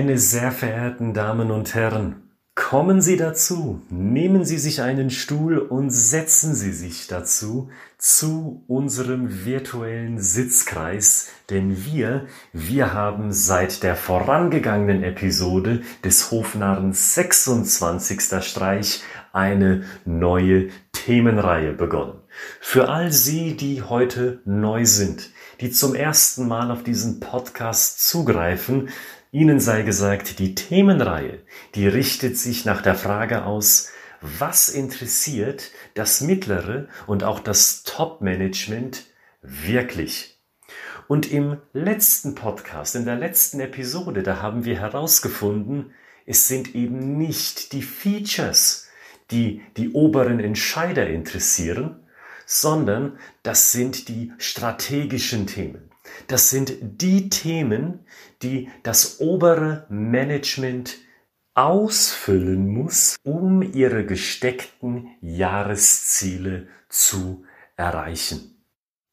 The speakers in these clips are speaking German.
Meine sehr verehrten Damen und Herren, kommen Sie dazu, nehmen Sie sich einen Stuhl und setzen Sie sich dazu zu unserem virtuellen Sitzkreis, denn wir, wir haben seit der vorangegangenen Episode des Hofnarrens 26. Streich eine neue Themenreihe begonnen. Für all Sie, die heute neu sind, die zum ersten Mal auf diesen Podcast zugreifen, Ihnen sei gesagt, die Themenreihe, die richtet sich nach der Frage aus, was interessiert das mittlere und auch das Top-Management wirklich? Und im letzten Podcast, in der letzten Episode, da haben wir herausgefunden, es sind eben nicht die Features, die die oberen Entscheider interessieren, sondern das sind die strategischen Themen. Das sind die Themen, die das obere Management ausfüllen muss, um ihre gesteckten Jahresziele zu erreichen.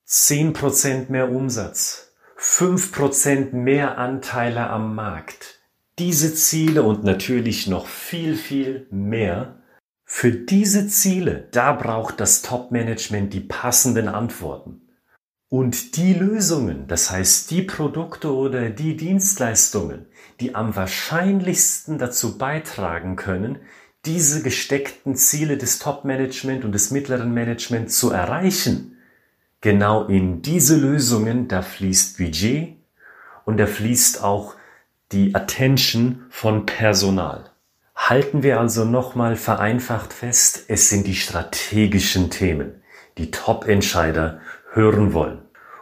Zehn Prozent mehr Umsatz, fünf Prozent mehr Anteile am Markt. Diese Ziele und natürlich noch viel, viel mehr für diese Ziele, da braucht das Top-Management die passenden Antworten. Und die Lösungen, das heißt die Produkte oder die Dienstleistungen, die am wahrscheinlichsten dazu beitragen können, diese gesteckten Ziele des Top-Management und des mittleren Management zu erreichen, genau in diese Lösungen, da fließt Budget und da fließt auch die Attention von Personal. Halten wir also nochmal vereinfacht fest, es sind die strategischen Themen, die Top-Entscheider hören wollen.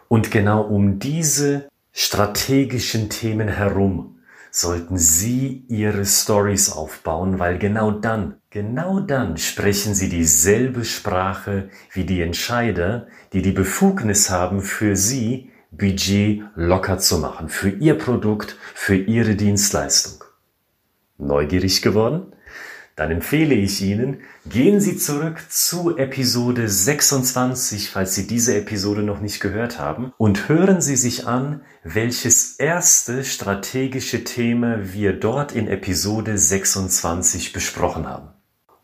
Und genau um diese strategischen Themen herum sollten Sie Ihre Stories aufbauen, weil genau dann, genau dann sprechen Sie dieselbe Sprache wie die Entscheider, die die Befugnis haben, für Sie Budget locker zu machen, für Ihr Produkt, für Ihre Dienstleistung. Neugierig geworden? Dann empfehle ich Ihnen, gehen Sie zurück zu Episode 26, falls Sie diese Episode noch nicht gehört haben, und hören Sie sich an, welches erste strategische Thema wir dort in Episode 26 besprochen haben.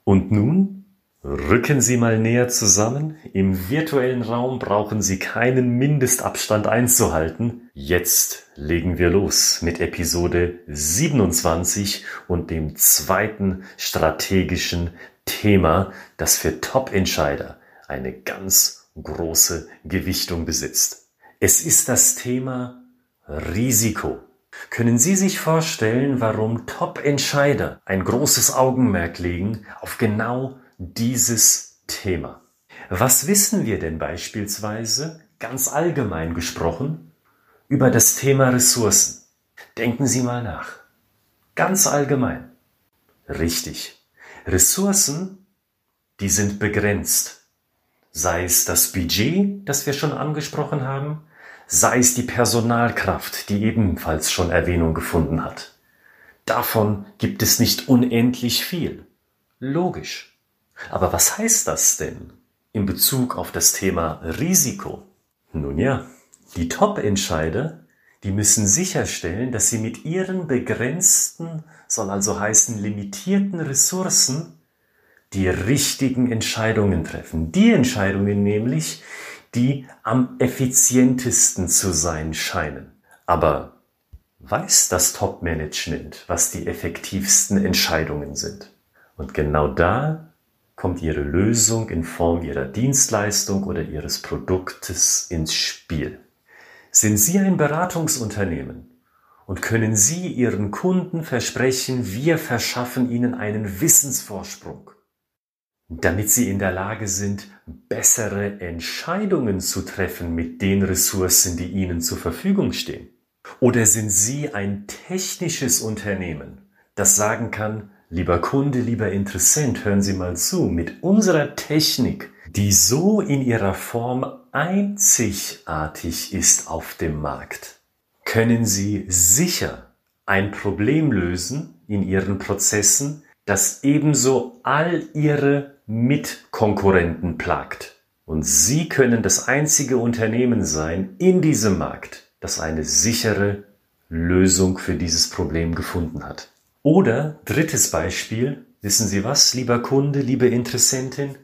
Und nun Rücken Sie mal näher zusammen. Im virtuellen Raum brauchen Sie keinen Mindestabstand einzuhalten. Jetzt legen wir los mit Episode 27 und dem zweiten strategischen Thema, das für Top-Entscheider eine ganz große Gewichtung besitzt. Es ist das Thema Risiko. Können Sie sich vorstellen, warum Top-Entscheider ein großes Augenmerk legen auf genau dieses Thema. Was wissen wir denn beispielsweise, ganz allgemein gesprochen, über das Thema Ressourcen? Denken Sie mal nach. Ganz allgemein. Richtig. Ressourcen, die sind begrenzt. Sei es das Budget, das wir schon angesprochen haben, sei es die Personalkraft, die ebenfalls schon Erwähnung gefunden hat. Davon gibt es nicht unendlich viel. Logisch. Aber was heißt das denn in Bezug auf das Thema Risiko? Nun ja, die Top-Entscheider, die müssen sicherstellen, dass sie mit ihren begrenzten, soll also heißen limitierten Ressourcen die richtigen Entscheidungen treffen. Die Entscheidungen nämlich, die am effizientesten zu sein scheinen. Aber weiß das Top-Management, was die effektivsten Entscheidungen sind? Und genau da kommt Ihre Lösung in Form Ihrer Dienstleistung oder Ihres Produktes ins Spiel. Sind Sie ein Beratungsunternehmen und können Sie Ihren Kunden versprechen, wir verschaffen Ihnen einen Wissensvorsprung, damit Sie in der Lage sind, bessere Entscheidungen zu treffen mit den Ressourcen, die Ihnen zur Verfügung stehen? Oder sind Sie ein technisches Unternehmen, das sagen kann, Lieber Kunde, lieber Interessent, hören Sie mal zu. Mit unserer Technik, die so in ihrer Form einzigartig ist auf dem Markt, können Sie sicher ein Problem lösen in Ihren Prozessen, das ebenso all Ihre Mitkonkurrenten plagt. Und Sie können das einzige Unternehmen sein in diesem Markt, das eine sichere Lösung für dieses Problem gefunden hat. Oder drittes Beispiel, wissen Sie was, lieber Kunde, liebe Interessentin?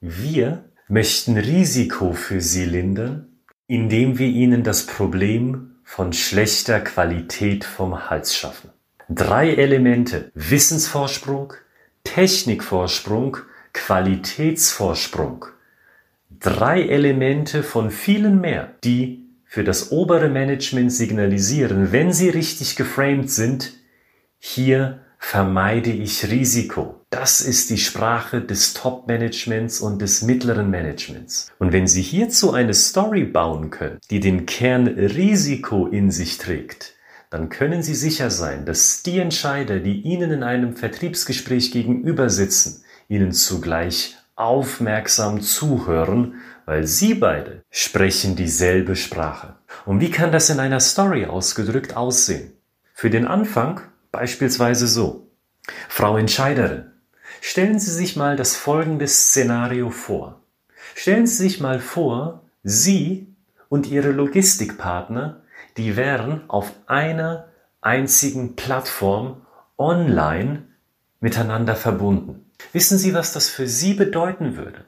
Wir möchten Risiko für Sie lindern, indem wir Ihnen das Problem von schlechter Qualität vom Hals schaffen. Drei Elemente Wissensvorsprung, Technikvorsprung, Qualitätsvorsprung. Drei Elemente von vielen mehr, die für das obere Management signalisieren, wenn sie richtig geframed sind, hier vermeide ich Risiko. Das ist die Sprache des Top-Managements und des mittleren Managements. Und wenn Sie hierzu eine Story bauen können, die den Kern Risiko in sich trägt, dann können Sie sicher sein, dass die Entscheider, die Ihnen in einem Vertriebsgespräch gegenüber sitzen, Ihnen zugleich aufmerksam zuhören, weil Sie beide sprechen dieselbe Sprache. Und wie kann das in einer Story ausgedrückt aussehen? Für den Anfang beispielsweise so. Frau Entscheiderin, stellen Sie sich mal das folgende Szenario vor. Stellen Sie sich mal vor, Sie und Ihre Logistikpartner die wären auf einer einzigen Plattform online miteinander verbunden. Wissen Sie, was das für Sie bedeuten würde?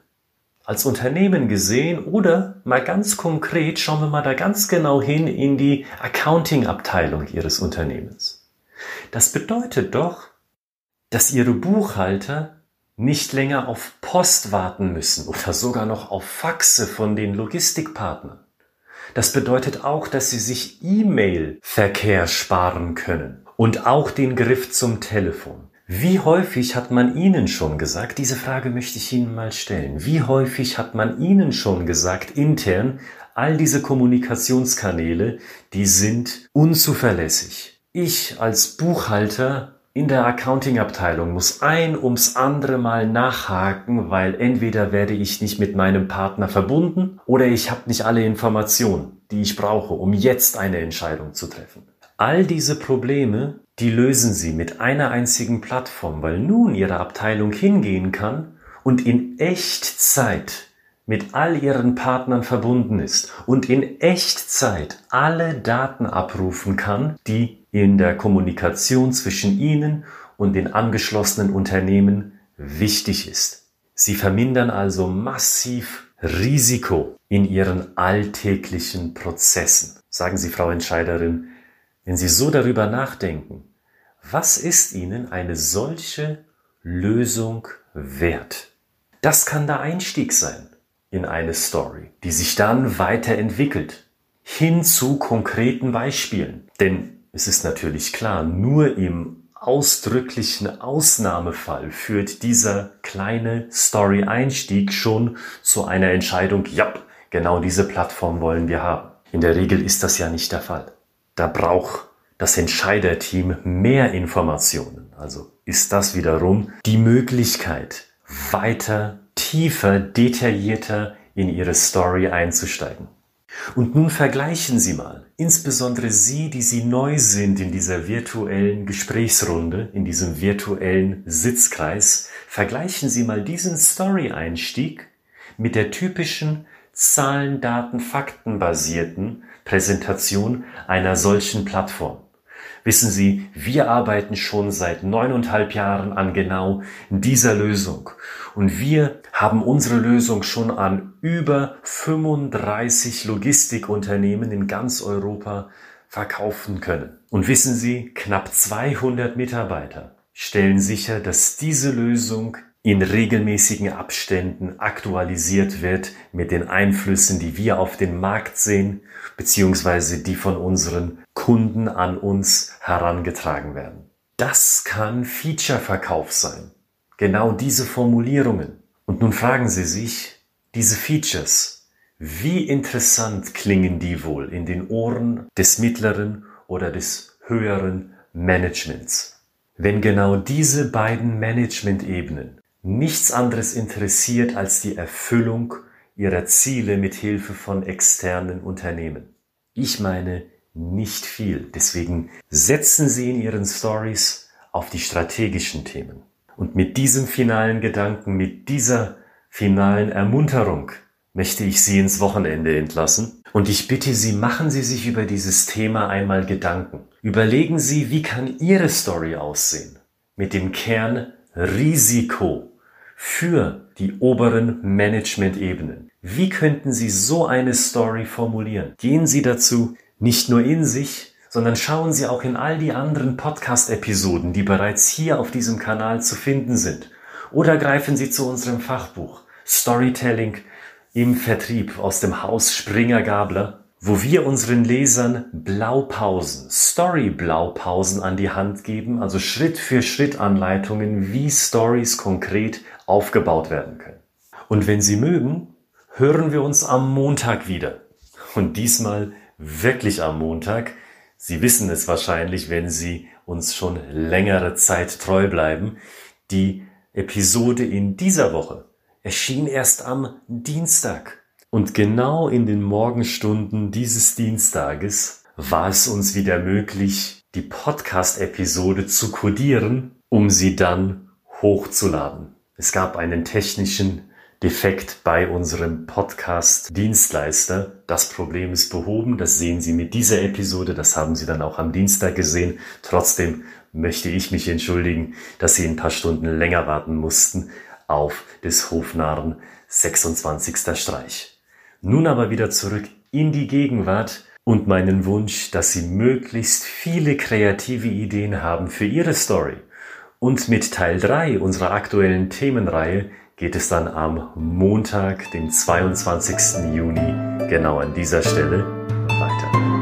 Als Unternehmen gesehen oder mal ganz konkret schauen wir mal da ganz genau hin in die Accounting-Abteilung Ihres Unternehmens. Das bedeutet doch, dass Ihre Buchhalter nicht länger auf Post warten müssen oder sogar noch auf Faxe von den Logistikpartnern. Das bedeutet auch, dass Sie sich E-Mail-Verkehr sparen können und auch den Griff zum Telefon. Wie häufig hat man Ihnen schon gesagt, diese Frage möchte ich Ihnen mal stellen, wie häufig hat man Ihnen schon gesagt intern, all diese Kommunikationskanäle, die sind unzuverlässig. Ich als Buchhalter in der Accounting-Abteilung muss ein ums andere Mal nachhaken, weil entweder werde ich nicht mit meinem Partner verbunden oder ich habe nicht alle Informationen, die ich brauche, um jetzt eine Entscheidung zu treffen. All diese Probleme, die lösen Sie mit einer einzigen Plattform, weil nun Ihre Abteilung hingehen kann und in Echtzeit mit all ihren Partnern verbunden ist und in Echtzeit alle Daten abrufen kann, die in der Kommunikation zwischen Ihnen und den angeschlossenen Unternehmen wichtig ist. Sie vermindern also massiv Risiko in Ihren alltäglichen Prozessen. Sagen Sie, Frau Entscheiderin, wenn Sie so darüber nachdenken, was ist Ihnen eine solche Lösung wert? Das kann der Einstieg sein in eine Story, die sich dann weiterentwickelt hin zu konkreten Beispielen. Denn es ist natürlich klar, nur im ausdrücklichen Ausnahmefall führt dieser kleine Story-Einstieg schon zu einer Entscheidung, ja, genau diese Plattform wollen wir haben. In der Regel ist das ja nicht der Fall. Da braucht das Entscheiderteam mehr Informationen. Also ist das wiederum die Möglichkeit, weiter, tiefer, detaillierter in ihre Story einzusteigen. Und nun vergleichen Sie mal, insbesondere Sie, die Sie neu sind in dieser virtuellen Gesprächsrunde, in diesem virtuellen Sitzkreis, vergleichen Sie mal diesen Story-Einstieg mit der typischen Zahlen, Daten, Fakten basierten Präsentation einer solchen Plattform. Wissen Sie, wir arbeiten schon seit neuneinhalb Jahren an genau dieser Lösung. Und wir haben unsere Lösung schon an über 35 Logistikunternehmen in ganz Europa verkaufen können. Und wissen Sie, knapp 200 Mitarbeiter stellen sicher, dass diese Lösung in regelmäßigen Abständen aktualisiert wird mit den Einflüssen, die wir auf den Markt sehen, beziehungsweise die von unseren Kunden an uns herangetragen werden. Das kann Feature-Verkauf sein. Genau diese Formulierungen. Und nun fragen Sie sich, diese Features, wie interessant klingen die wohl in den Ohren des mittleren oder des höheren Managements? Wenn genau diese beiden Management-Ebenen nichts anderes interessiert als die Erfüllung ihrer Ziele mit Hilfe von externen Unternehmen. Ich meine nicht viel. Deswegen setzen Sie in Ihren Stories auf die strategischen Themen. Und mit diesem finalen Gedanken, mit dieser finalen Ermunterung möchte ich Sie ins Wochenende entlassen. Und ich bitte Sie, machen Sie sich über dieses Thema einmal Gedanken. Überlegen Sie, wie kann Ihre Story aussehen? Mit dem Kern Risiko für die oberen Management-Ebenen. Wie könnten Sie so eine Story formulieren? Gehen Sie dazu nicht nur in sich, sondern schauen Sie auch in all die anderen Podcast-Episoden, die bereits hier auf diesem Kanal zu finden sind. Oder greifen Sie zu unserem Fachbuch Storytelling im Vertrieb aus dem Haus Springer Gabler, wo wir unseren Lesern Blaupausen, Story-Blaupausen an die Hand geben, also Schritt für Schritt Anleitungen, wie Stories konkret aufgebaut werden können. Und wenn Sie mögen, hören wir uns am Montag wieder. Und diesmal wirklich am Montag, Sie wissen es wahrscheinlich, wenn Sie uns schon längere Zeit treu bleiben. Die Episode in dieser Woche erschien erst am Dienstag. Und genau in den Morgenstunden dieses Dienstages war es uns wieder möglich, die Podcast-Episode zu codieren, um sie dann hochzuladen. Es gab einen technischen Defekt bei unserem Podcast-Dienstleister. Das Problem ist behoben. Das sehen Sie mit dieser Episode. Das haben Sie dann auch am Dienstag gesehen. Trotzdem möchte ich mich entschuldigen, dass Sie ein paar Stunden länger warten mussten auf des Hofnarren 26. Streich. Nun aber wieder zurück in die Gegenwart und meinen Wunsch, dass Sie möglichst viele kreative Ideen haben für Ihre Story. Und mit Teil 3 unserer aktuellen Themenreihe geht es dann am Montag, dem 22. Juni, genau an dieser Stelle weiter.